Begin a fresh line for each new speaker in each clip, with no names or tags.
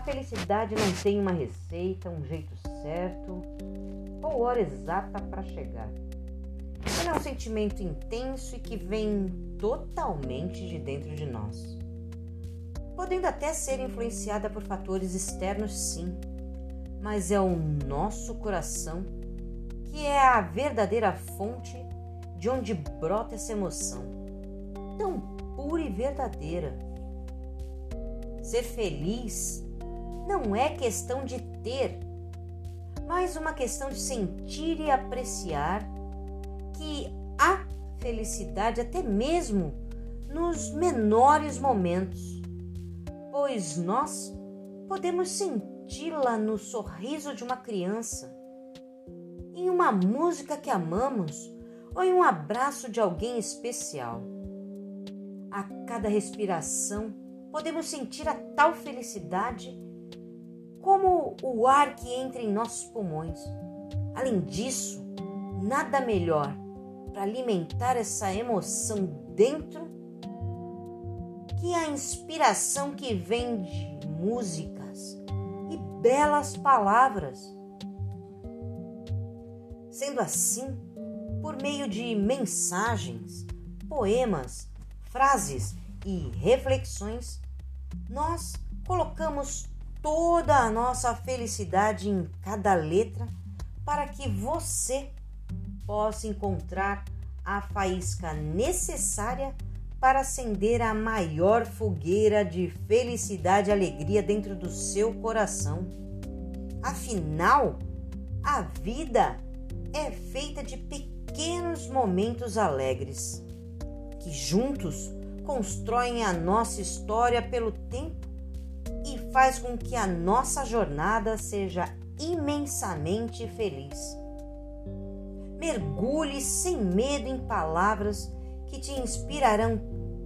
A felicidade não tem uma receita, um jeito certo ou hora exata para chegar. Ela é um sentimento intenso e que vem totalmente de dentro de nós. Podendo até ser influenciada por fatores externos, sim, mas é o nosso coração que é a verdadeira fonte de onde brota essa emoção, tão pura e verdadeira. Ser feliz não é questão de ter, mas uma questão de sentir e apreciar que há felicidade até mesmo nos menores momentos, pois nós podemos senti-la no sorriso de uma criança, em uma música que amamos ou em um abraço de alguém especial. A cada respiração, podemos sentir a tal felicidade como o ar que entra em nossos pulmões. Além disso, nada melhor para alimentar essa emoção dentro que a inspiração que vem de músicas e belas palavras. Sendo assim, por meio de mensagens, poemas, frases e reflexões, nós colocamos toda a nossa felicidade em cada letra para que você possa encontrar a faísca necessária para acender a maior fogueira de felicidade e alegria dentro do seu coração. Afinal, a vida é feita de pequenos momentos alegres que juntos constroem a nossa história pelo tempo faz com que a nossa jornada seja imensamente feliz. Mergulhe sem medo em palavras que te inspirarão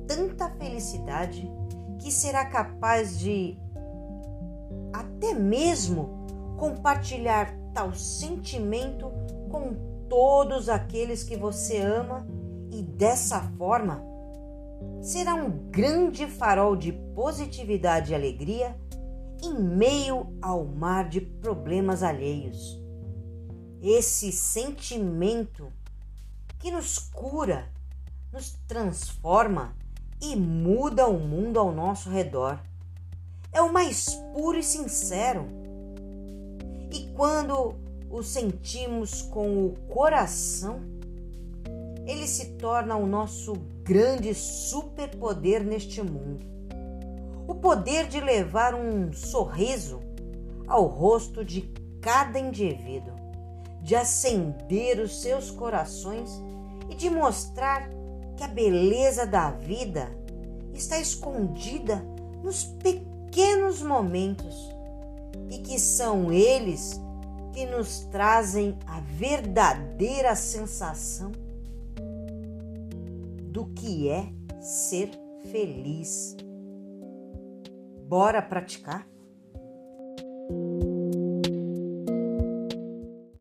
tanta felicidade que será capaz de até mesmo compartilhar tal sentimento com todos aqueles que você ama e dessa forma será um grande farol de positividade e alegria em meio ao mar de problemas alheios. Esse sentimento que nos cura, nos transforma e muda o mundo ao nosso redor. É o mais puro e sincero. E quando o sentimos com o coração, ele se torna o nosso grande superpoder neste mundo. O poder de levar um sorriso ao rosto de cada indivíduo, de acender os seus corações e de mostrar que a beleza da vida está escondida nos pequenos momentos e que são eles que nos trazem a verdadeira sensação do que é ser feliz. Bora praticar?